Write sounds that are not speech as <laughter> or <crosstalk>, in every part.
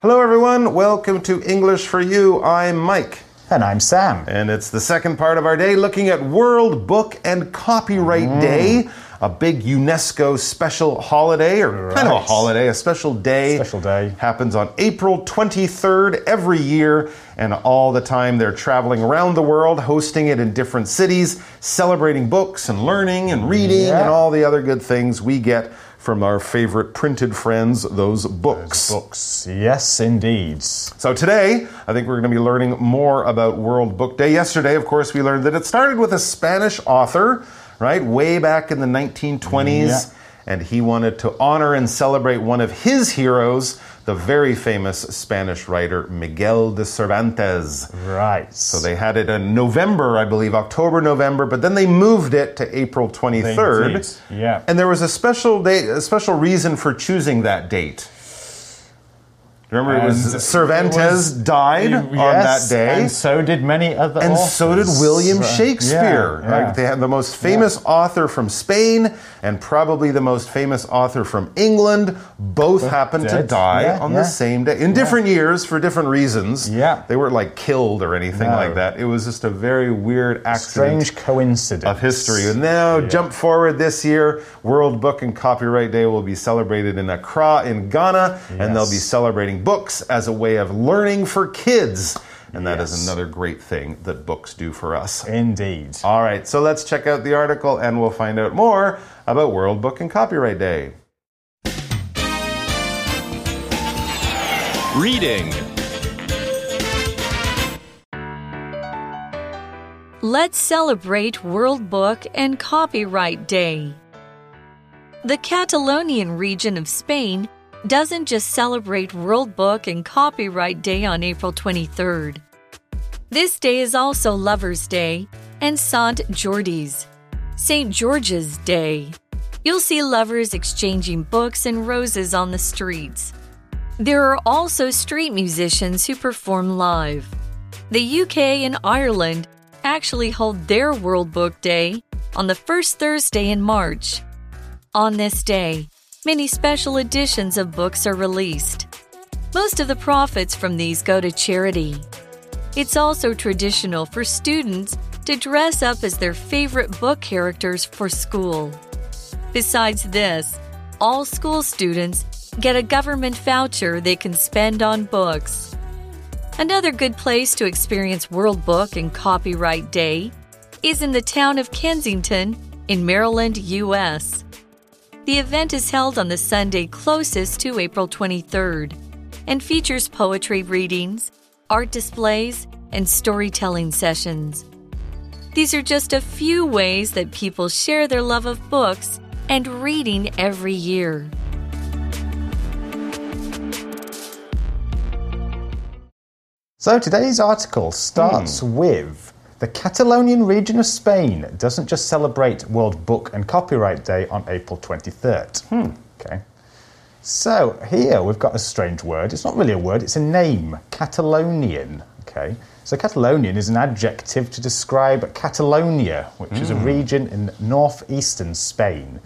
Hello, everyone. Welcome to English for You. I'm Mike. And I'm Sam. And it's the second part of our day looking at World Book and Copyright Mm. Day, a big UNESCO special holiday, or kind of a holiday, a special day. Special day. Happens on April 23rd every year, and all the time they're traveling around the world, hosting it in different cities, celebrating books and learning and reading Yeah. and all the other good things we get from our favorite printed friends, those books. Books. Yes, indeed. So today, I think we're going to be learning more about World Book Day. Yesterday, of course, we learned that it started with a Spanish author, right, way back in the 1920s. Yeah. And he wanted to honor and celebrate one of his heroes, the very famous Spanish writer Miguel de Cervantes. Right. So they had it in November, I believe, October, November, but then they moved it to April 23rd. yeah. And there was a special date, a special reason for choosing that date. Remember, it was Cervantes it was- died on that Yes, day. And so did many other And so did. William Shakespeare. Yeah, right? They had the most famous author from Spain and probably the most famous author from England. Both happened to die Yeah, on yeah. the same day in different years for different reasons. Yeah. They weren't like killed or anything No. like that. It was just a very weird accident Strange coincidence. of history. And now, jump forward this year, World Book and Copyright Day will be celebrated in Accra in Ghana, and they'll be Yes. Celebrating books as a way of learning for kids. And that is Yes. another great thing that books do for us. Indeed. All right, so let's check out the article and we'll find out more about World Book and Copyright Day. Reading. Let's celebrate World Book and Copyright Day. The Catalonian region of Spain doesn't just celebrate World Book and Copyright Day on April 23rd. This day is also Lover's Day and St. George's Day. You'll see lovers exchanging books and roses on the streets. There are also street musicians who perform live. The UK and Ireland actually hold their World Book Day on the first Thursday in March. On this day, many special editions of books are released. Most of the profits from these go to charity. It's also traditional for students to dress up as their favorite book characters for school. Besides this, all school students get a government voucher they can spend on books. Another good place to experience World Book and Copyright Day is in the town of Kensington in Maryland, U.S. The event is held on the Sunday closest to April 23rd and features poetry readings, art displays, and storytelling sessions. These are just a few ways that people share their love of books and reading every year. So today's article starts hmm. with the Catalonian region of Spain doesn't just celebrate World Book and Copyright Day on April 23rd. Hmm. Okay. So here we've got a strange word. It's not really a word, it's a name. Catalonian. Okay. So Catalonian is an adjective to describe Catalonia, which is a hmm. region in northeastern Spain.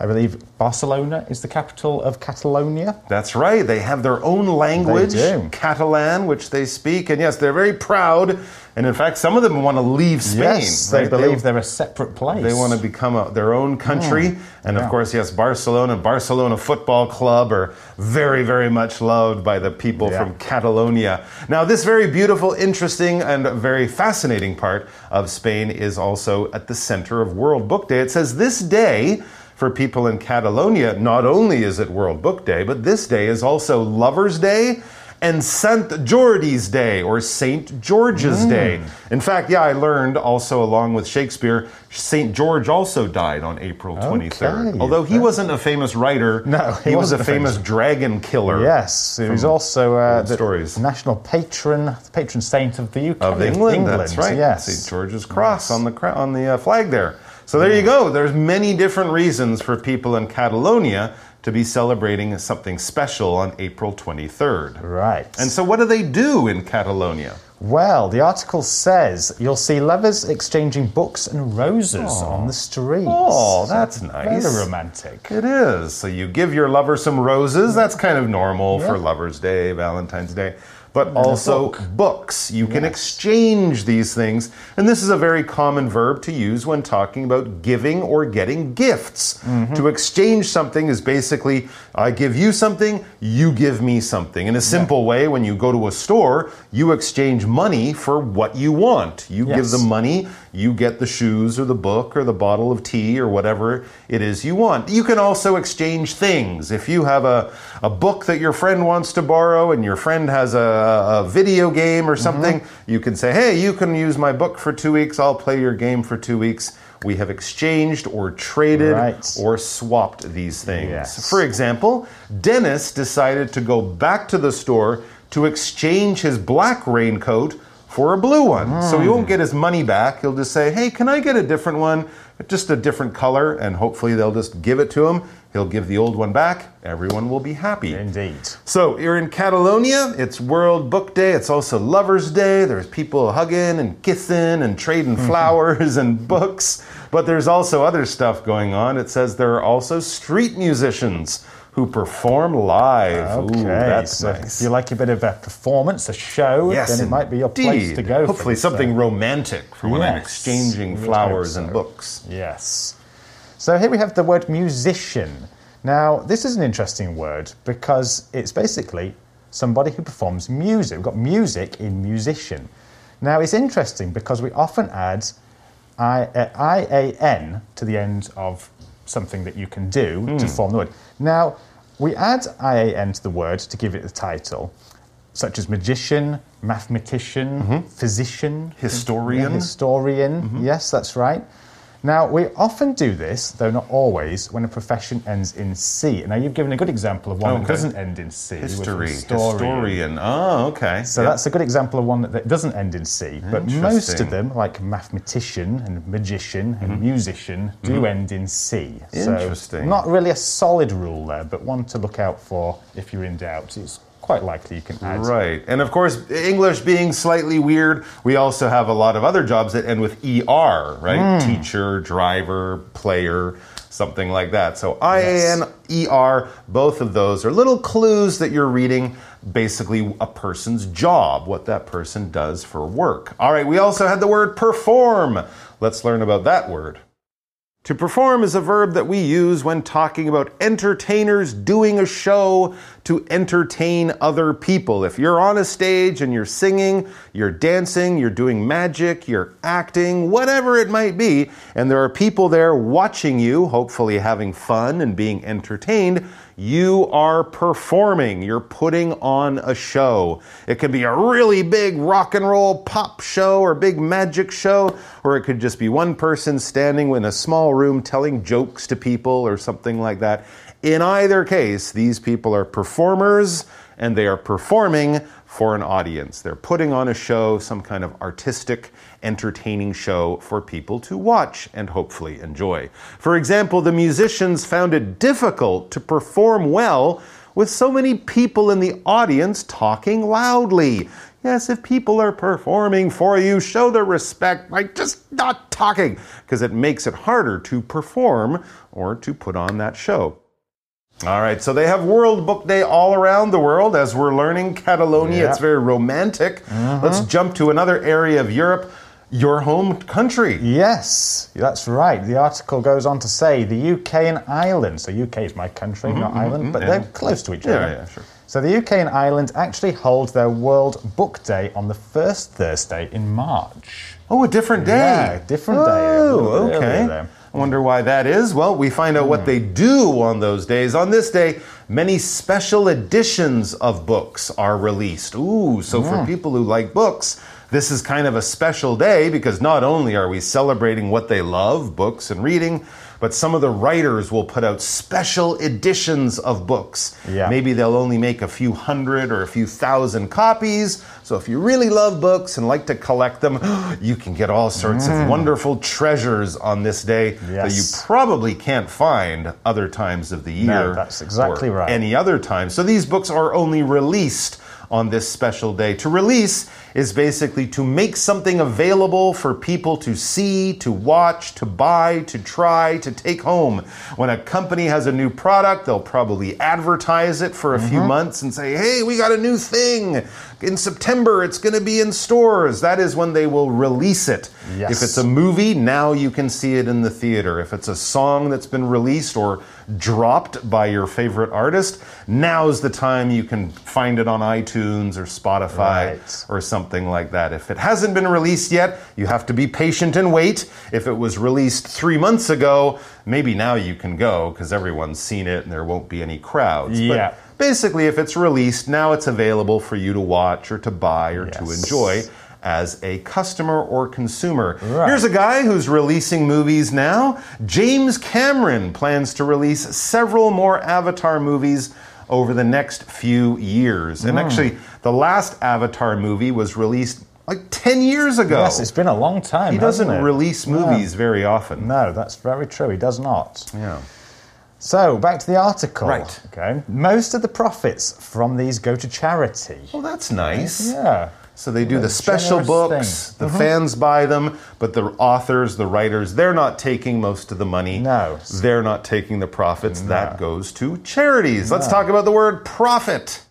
I believe Barcelona is the capital of Catalonia. That's right. They have their own language. Catalan, which they speak. And yes, they're very proud. And in fact, some of them want to leave Spain. Yes, they believe they, are a separate place. They want to become a, their own country. Mm. And of course, yes, Barcelona, Barcelona Football Club are very, very much loved by the people Yeah. from Catalonia. Now, this very beautiful, interesting, and very fascinating part of Spain is also at the center of World Book Day. It says this day, for people in Catalonia, not only is it World Book Day, but this day is also Lover's Day and St. Jordi's Day or St. George's Mm. Day. In fact, yeah, I learned also along with Shakespeare, St. George also died on April 23rd. Okay. Although he wasn't a famous writer, No, he, he was a famous famous- dragon killer. Yes, he was also uh, the stories. national patron, the patron saint of the UK Of England, that's right. Yes, St. George's Cross on the on the uh, flag there. So there you go. There's many different reasons for people in Catalonia to be celebrating something special on April 23rd. Right. And so, what do they do in Catalonia? Well, the article says you'll see lovers exchanging books and roses oh. on the street. Oh, that's nice. Very romantic. It is. So you give your lover some roses. That's kind of normal for Lover's Day, Valentine's Day. But also book. books. You can exchange these things. And this is a very common verb to use when talking about giving or getting gifts. Mm-hmm. To exchange something is basically I give you something, you give me something. In a simple way, when you go to a store, you exchange money for what you want. You give Yes. them money, you get the shoes or the book or the bottle of tea or whatever it is you want. You can also exchange things. If you have a, a book that your friend wants to borrow and your friend has a, a video game or mm-hmm. something, you can say, hey, you can use my book for two weeks, I'll play your game for two weeks. We have exchanged or traded Right. or swapped these things. Yes. For example, Dennis decided to go back to the store to exchange his black raincoat for a blue one. So he mm. won't get his money back. He'll just say, hey, can I get a different one? Just a different color, and hopefully they'll just give it to him. He'll give the old one back. Everyone will be happy. Indeed. So you're in Catalonia. It's World Book Day. It's also Lovers Day. There's people hugging and kissing and trading mm-hmm. flowers and books. But there's also other stuff going on. It says there are also street musicians who perform live. Okay, Ooh, that's so nice. if you like a bit of a performance, a show, Yes, then it might be your place to go. Hopefully, something uh, romantic for when I'm exchanging flowers hope and books. Yes. So here we have the word musician. Now, this is an interesting word because it's basically somebody who performs music. We've got music in musician. Now, it's interesting because we often add I, uh, IAN to the end of something that you can do to Hmm. form the word. Now, we add IAN to the word to give it the title, such as magician, mathematician, physician, Mm-hmm. Historian. yeah, historian. Mm-hmm. Yes, that's right. Now, we often do this, though not always, when a profession ends in C. Now, you've given a good example of one Okay. that doesn't end in C. History, historian. historian. Oh, okay. So Yeah. that's a good example of one that, doesn't end in C. But most of them, like mathematician and magician and musician, do end in C. Mm-hmm. Interesting. So not really a solid rule there, but one to look out for if you're in doubt. It's quite likely you can add. Right. And of course, English being slightly weird, we also have a lot of other jobs that end with ER, right? Teacher, driver, player, something like that. So IAN, ER, both of those are little clues that you're reading basically a person's job, what that person does for work. All right, we also had the word perform. Let's learn about that word. To perform is a verb that we use when talking about entertainers doing a show to entertain other people. If you're on a stage and you're singing, you're dancing, you're doing magic, you're acting, whatever it might be, and there are people there watching you, hopefully having fun and being entertained, you are performing. You're putting on a show. It could be a really big rock and roll pop show or big magic show, or it could just be one person standing in a small room telling jokes to people or something like that. In either case, these people are performers and they are performing for an audience. They're putting on a show, some kind of artistic, entertaining show for people to watch and hopefully enjoy. For example, the musicians found it difficult to perform well with so many people in the audience talking loudly. Yes, if people are performing for you, show their respect by just not talking, because it makes it harder to perform or to put on that show. All right, so they have World Book Day all around the world. As we're learning Catalonia, Yeah. it's very romantic. Let's jump to another area of Europe, your home country. Yes, that's right. The article goes on to say the UK and Ireland. So UK is my country, not Ireland, but they're close to each Mm-hmm, Yeah, other. yeah, sure. So the UK and Ireland actually hold their World Book Day on the first Thursday in March. Oh, a different day. Yeah, different day, Oh, little bit okay. Earlier there. I wonder why that is. Well, we find out what they do on those days. On this day, many special editions of books are released. Ooh, so for hmm. people who like books, this is kind of a special day because not only are we celebrating what they love, books and reading, but some of the writers will put out special editions of books. Yeah. Maybe they'll only make a few hundred or a few thousand copies. So if you really love books and like to collect them, <gasps> you can get all sorts of mm. wonderful treasures on this day that you probably can't find other times of the year. that's exactly right. Any other time. So these books are only released on this special day. To release is basically to make something available for people to see, to watch, to buy, to try, to take home. When a company has a new product, they'll probably advertise it for a few mm-hmm. months and say, hey, we got a new thing. In September, it's going to be in stores. That is when they will release it. Yes. If it's a movie, now you can see it in the theater. If it's a song that's been released or dropped by your favorite artist, now's the time you can find it on iTunes or Spotify Right. or something like that. If it hasn't been released yet, you have to be patient and wait. If it was released three months ago, maybe now you can go because everyone's seen it and there won't be any crowds. Yeah. But basically, if it's released, now it's available for you to watch or to buy or to enjoy as a customer or consumer. Right. Here's a guy who's releasing movies now. James Cameron plans to release several more Avatar movies over the next few years. Hmm. And actually, the last Avatar movie was released like 10 years ago. Yes, it's been a long time. he doesn't it? release movies very often. No, that's very true. He does not. Yeah. So, back to the article. Right. Okay. Most of the profits from these go to charity. Well, that's nice. Yeah. So they do a the special books, thing. the mm-hmm. fans buy them, but the authors, the writers, they're not taking most of the money. No. They're not taking the profits. That goes to charities. Let's talk about the word profit.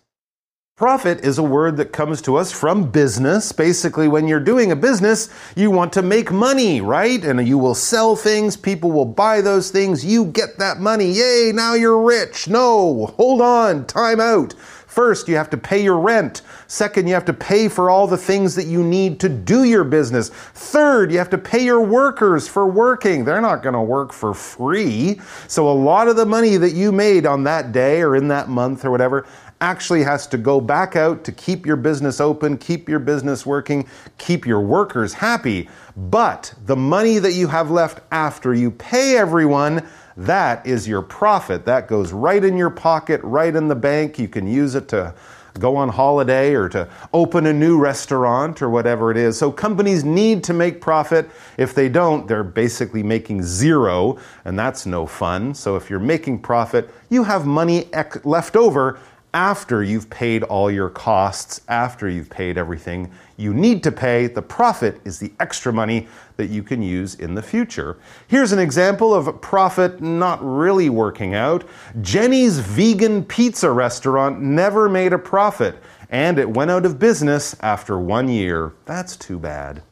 Profit is a word that comes to us from business. Basically, when you're doing a business, you want to make money, right? And you will sell things, people will buy those things, you get that money. Yay, now you're rich. No, hold on, time out. First, you have to pay your rent. Second, you have to pay for all the things that you need to do your business. Third, you have to pay your workers for working. They're not going to work for free. So, a lot of the money that you made on that day or in that month or whatever actually has to go back out to keep your business open, keep your business working, keep your workers happy. But the money that you have left after you pay everyone, that is your profit. That goes right in your pocket, right in the bank. You can use it to go on holiday or to open a new restaurant or whatever it is. So companies need to make profit. If they don't, they're basically making zero, and that's no fun. So if you're making profit, you have money left over after you've paid all your costs, after you've paid everything you need to pay. The profit is the extra money that you can use in the future. Here's an example of profit not really working out. Jenny's vegan pizza restaurant never made a profit, and it went out of business after one year. That's too bad.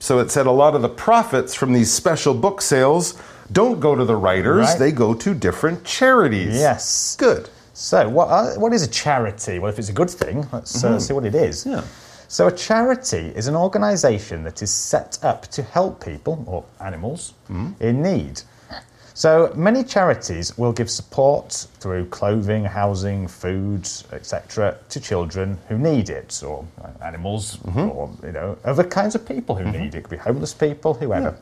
So it said a lot of the profits from these special book sales don't go to the writers, Right. they go to different charities. Yes. Good. So, what, uh, what is a charity? Well, if it's a good thing, let's uh, see what it is. Yeah. So, a charity is an organisation that is set up to help people or animals in need. So, many charities will give support through clothing, housing, food, etc., to children who need it, or uh, animals, or you know, other kinds of people who need it. It could be homeless people, whoever.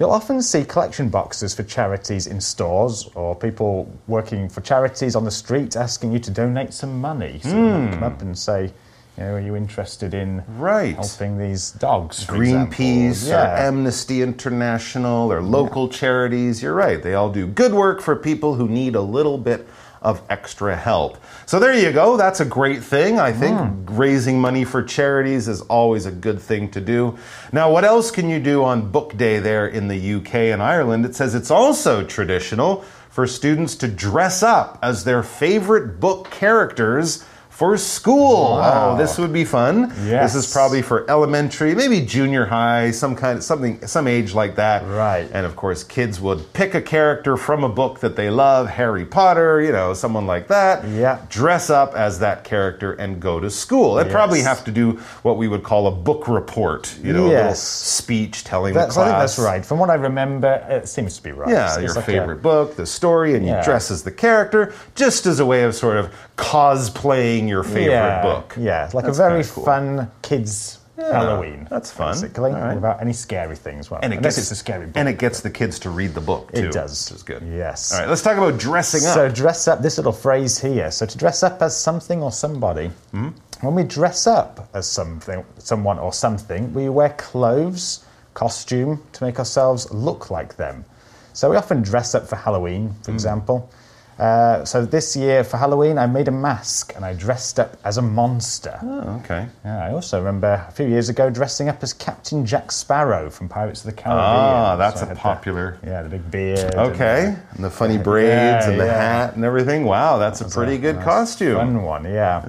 You'll often see collection boxes for charities in stores or people working for charities on the street asking you to donate some money. So might come up hmm. and say, you know, are you interested in Right. helping these dogs? Greenpeace or Amnesty International or local charities. You're right. They all do good work for people who need a little bit of extra help. So there you go. That's a great thing. I think hmm. raising money for charities is always a good thing to do. Now, what else can you do on book day there in the UK and Ireland? It says it's also traditional for students to dress up as their favorite book characters for school. Oh, wow. Oh, this would be fun. Yes. This is probably for elementary, maybe junior high, some kind of something, some age like that. Right. And of course, kids would pick a character from a book that they love, Harry Potter, you know, someone like that. Yeah. Dress up as that character and go to school. They'd probably have to do what we would call a book report, you know, a little speech telling That's, the I think that's right. From what I remember, it seems to be right. Yeah, It's your like a- favorite book, the story, and you dress as the character, just as a way of sort of cosplaying your favorite yeah, book. Yeah, it's like That's a very cool. fun kids Halloween. that's fun. Basically, All right. without any scary things. Well, And it gets it's a scary book. and it gets the kids to read the book too. It does. which is good. Yes. All right, let's talk about dressing up. So dress up. This little phrase here. So to dress up as something or somebody. Hmm? When we dress up as something, someone or something, we wear clothes, costume to make ourselves look like them. So we often dress up for Halloween, Hmm. for example. Uh, so this year for Halloween, I made a mask and I dressed up as a monster. Oh, okay. Yeah, I also remember a few years ago dressing up as Captain Jack Sparrow from Pirates of the Caribbean. Ah, that's So a had the- popular. yeah, the big beard. and Okay. And the funny <laughs> braids and the yeah. hat and everything. Wow, that's a pretty a good nice, costume. Fun one, yeah.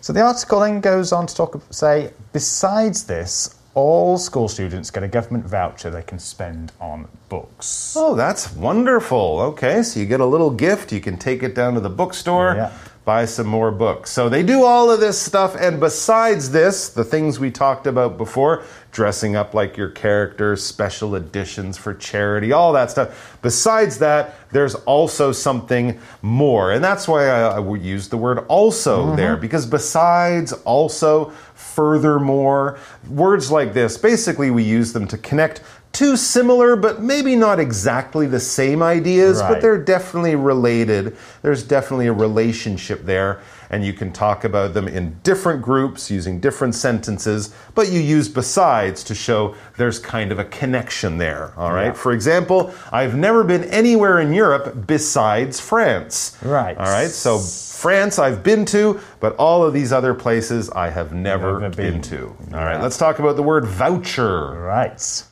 So the article then goes on to talk, say, besides this, all school students get a government voucher they can spend on books. Oh, that's wonderful. Okay, so you get a little gift. You can take it down to the bookstore, Yeah. buy some more books. So they do all of this stuff. And besides this, the things we talked about before dressing up like your character, special editions for charity, all that stuff. Besides that, there's also something more. And that's why I, I would use the word also mm-hmm. there, because besides, also, furthermore, words like this, basically, we use them to connect two similar but maybe not exactly the same ideas, but they're definitely related. There's definitely a relationship there, and you can talk about them in different groups using different sentences, but you use besides to show there's kind of a connection there. All right. For example, I've never been anywhere in Europe besides France. Right. All right. So France I've been to, but all of these other places I have never, Never been. been. to. All right. Yeah. Let's talk about the word voucher. Right.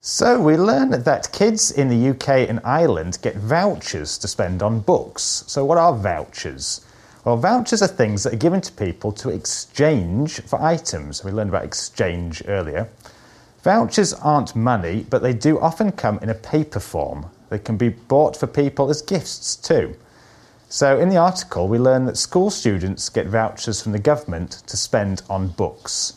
So we learn that kids in the UK and Ireland get vouchers to spend on books. So what are vouchers? Well, vouchers are things that are given to people to exchange for items. We learned about exchange earlier. Vouchers aren't money, but they do often come in a paper form. They can be bought for people as gifts too. So, in the article, we learn that school students get vouchers from the government to spend on books.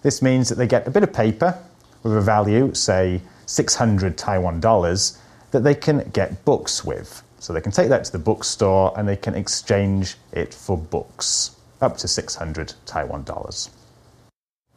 This means that they get a bit of paper with a value, say 600 Taiwan dollars, that they can get books with. So they can take that to the bookstore and they can exchange it for books, up to 600 Taiwan dollars.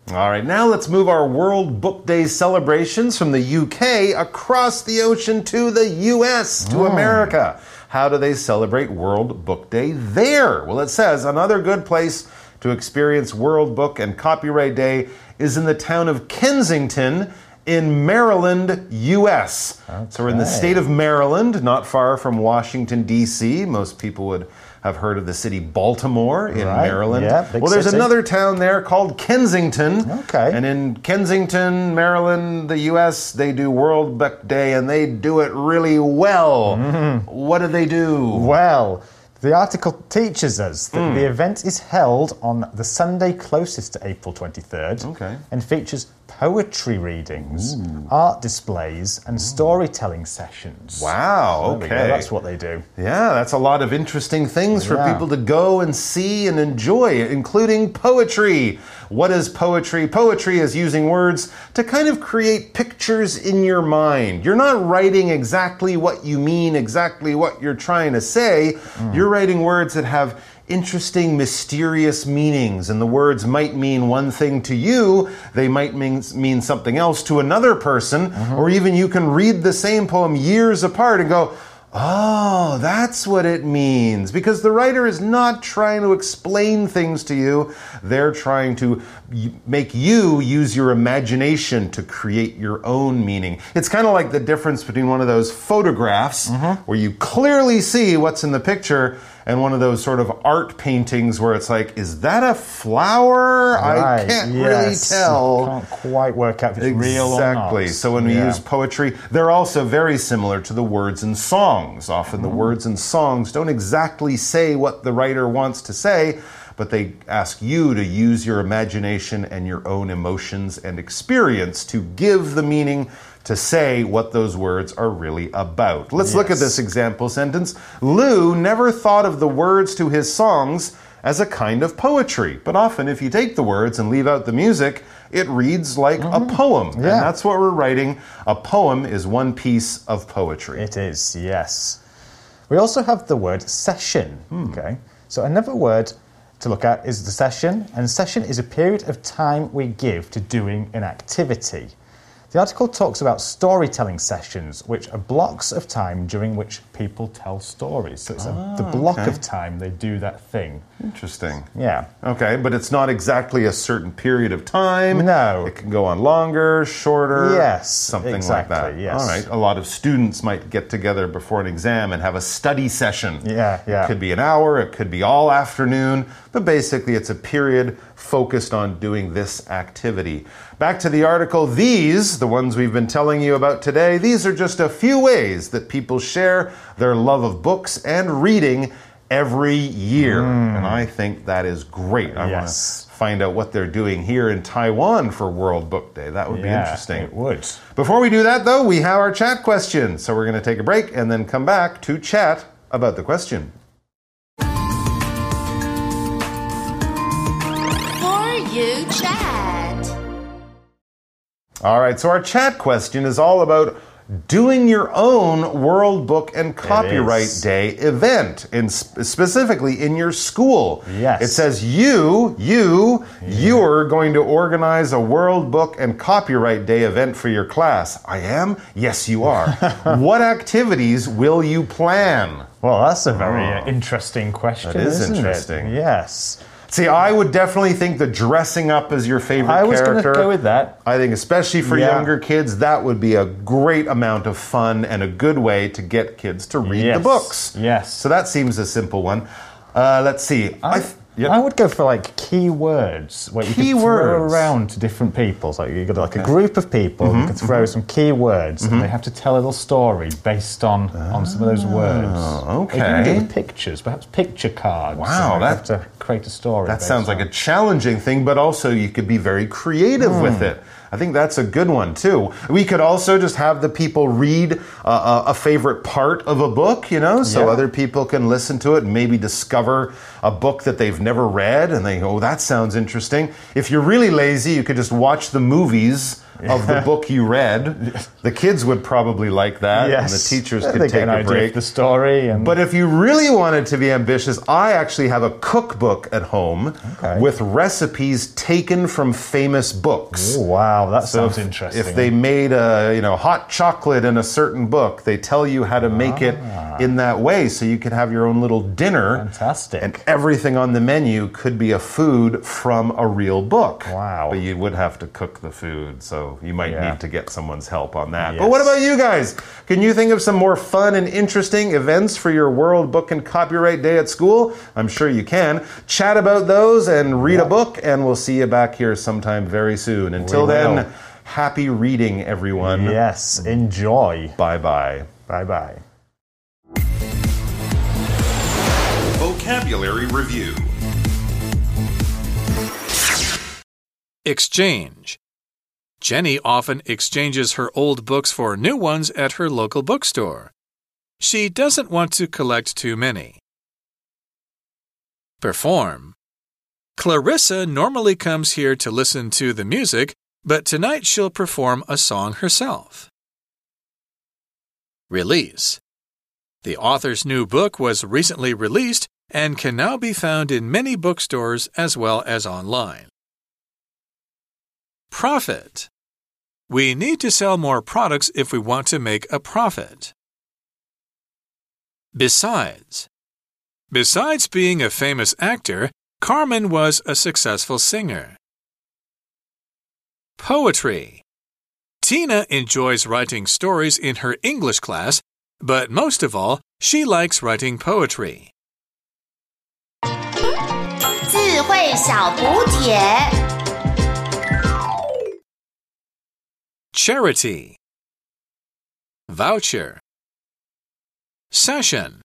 All right, now let's move our World Book Day celebrations from the UK across the ocean to the US, to hmm. America. How do they celebrate World Book Day there? Well, it says another good place to experience World Book and Copyright Day is in the town of Kensington in Maryland, US. So we're in the state of Maryland, not far from Washington, D.C. Most people would have heard of the city Baltimore in Right, Maryland. yeah, well, there's city. another town there called Kensington. Okay. And in Kensington, Maryland, the U.S., they do World Book Day and they do it really well. Mm-hmm. What do they do? Well, the article teaches us that the event is held on the Sunday closest to April 23rd Okay. and features poetry readings, hmm. art displays, and hmm. storytelling sessions. Wow, okay. That's what they do. Yeah, that's a lot of interesting things for Yeah. people to go and see and enjoy, including poetry. What is poetry? Poetry is using words to kind of create pictures in your mind. You're not writing exactly what you mean, exactly what you're trying to say. Hmm. You're writing words that have interesting, mysterious meanings, and the words might mean one thing to you, they might mean, mean something else to another person, mm-hmm. or even you can read the same poem years apart and go, Oh, that's what it means. Because the writer is not trying to explain things to you, they're trying to make you use your imagination to create your own meaning. It's kind of like the difference between one of those photographs mm-hmm. where you clearly see what's in the picture and one of those sort of art paintings where it's like, is that a flower? I can't really yes. tell. Can't quite work out if it's real or not. Exactly. So when we Yeah. use poetry, they're also very similar to the words in songs. Often the Mm-hmm. words in songs don't exactly say what the writer wants to say, but they ask you to use your imagination and your own emotions and experience to give the meaning to say what those words are really about. Let's look at this example sentence. Lou never thought of the words to his songs as a kind of poetry, but often if you take the words and leave out the music, it reads like a poem. And Mm-hmm. Yeah. that's what we're writing. A poem is one piece of poetry. It is, yes. We also have the word session. Okay. So another word to look at is the session, and session is a period of time we give to doing an activity. The article talks about storytelling sessions, which are blocks of time during which people tell stories. So it's a, the block Ah, okay. of time they do that thing. Interesting. Yeah. Okay, but it's not exactly a certain period of time. No. It can go on longer, shorter. Yes, Something exactly, like that. yes. All right. A lot of students might get together before an exam and have a study session. Yeah, yeah. It could be an hour, it could be all afternoon, but basically it's a period focused on doing this activity. Back to the article, these, the ones we've been telling you about today, these are just a few ways that people share their love of books and reading every year. Hmm. And I think that is great. I. Yes. want to find out what they're doing here in Taiwan for World Book Day. That would be interesting. It would. Before we do that, though, we have our chat question. So we're going to take a break and then come back to chat about the question. For you chat. All right, so our chat question is all about doing your own World Book and Copyright. Day event, in specifically in your school. Yes. It says you, you, you're going to organize a World Book and Copyright Day event for your class. I am? Yes, you are. <laughs> what activities will you plan? Well, that's a very uh, interesting question. Oh. That is isn't it? interesting. Yes. See, I would definitely think that dressing up as your favorite I was going character. to go with that. I think, especially for Yeah. younger kids, that would be a great amount of fun and a good way to get kids to read the books. Yes. So that seems a simple one. Uh, let's see. I, th- yep. I would go for like keywords where you could throw around to different people. So you got like a group of people, Mm-hmm, you can throw some keywords, and they have to tell a little story based on on some of those words. Or You can do Ah, okay. pictures, perhaps picture cards. Wow, and that- have to create a story. that sounds like a challenging thing, but also you could be very creative Hmm. with it. I think that's a good one too. We could also just have the people read uh, a a favorite part of a book, you know, so Yeah. other people can listen to it and maybe discover a book that they've never read and they go, oh, that sounds interesting. If you're really lazy, you could just watch the movies of the <laughs> book you read. The kids would probably like that, and the teachers could take an a break. the story. And But if you really wanted to be ambitious, I actually have a cookbook at home Okay. with recipes taken from famous books. Oh, wow, that So sounds if, interesting. if they made a you know hot chocolate in a certain book, they tell you how to make it ah. in that way, so you could have your own little dinner. Fantastic. And everything on the menu could be a food from a real book. Wow. But you would have to cook the food, so you might Yeah. need to get someone's help on that. But what about you guys? Can you think of some more fun and interesting events for your World Book and Copyright Day at school? I'm sure you can. Chat about those and read a book, and we'll see you back here sometime very soon. Until then, happy reading, everyone. yes, enjoy. Bye bye. Bye bye. Vocabulary Review Exchange. Jenny often exchanges her old books for new ones at her local bookstore. She doesn't want to collect too many. Perform. Clarissa normally comes here to listen to the music, but tonight she'll perform a song herself. Release. The author's new book was recently released and can now be found in many bookstores as well as online. Profit. We need to sell more products if we want to make a profit. Besides. Besides being a famous actor, Carmen was a successful singer. Poetry. Tina enjoys writing stories in her English class, but most of all, she likes writing poetry. 智慧小补帖。 Charity. Voucher. Session.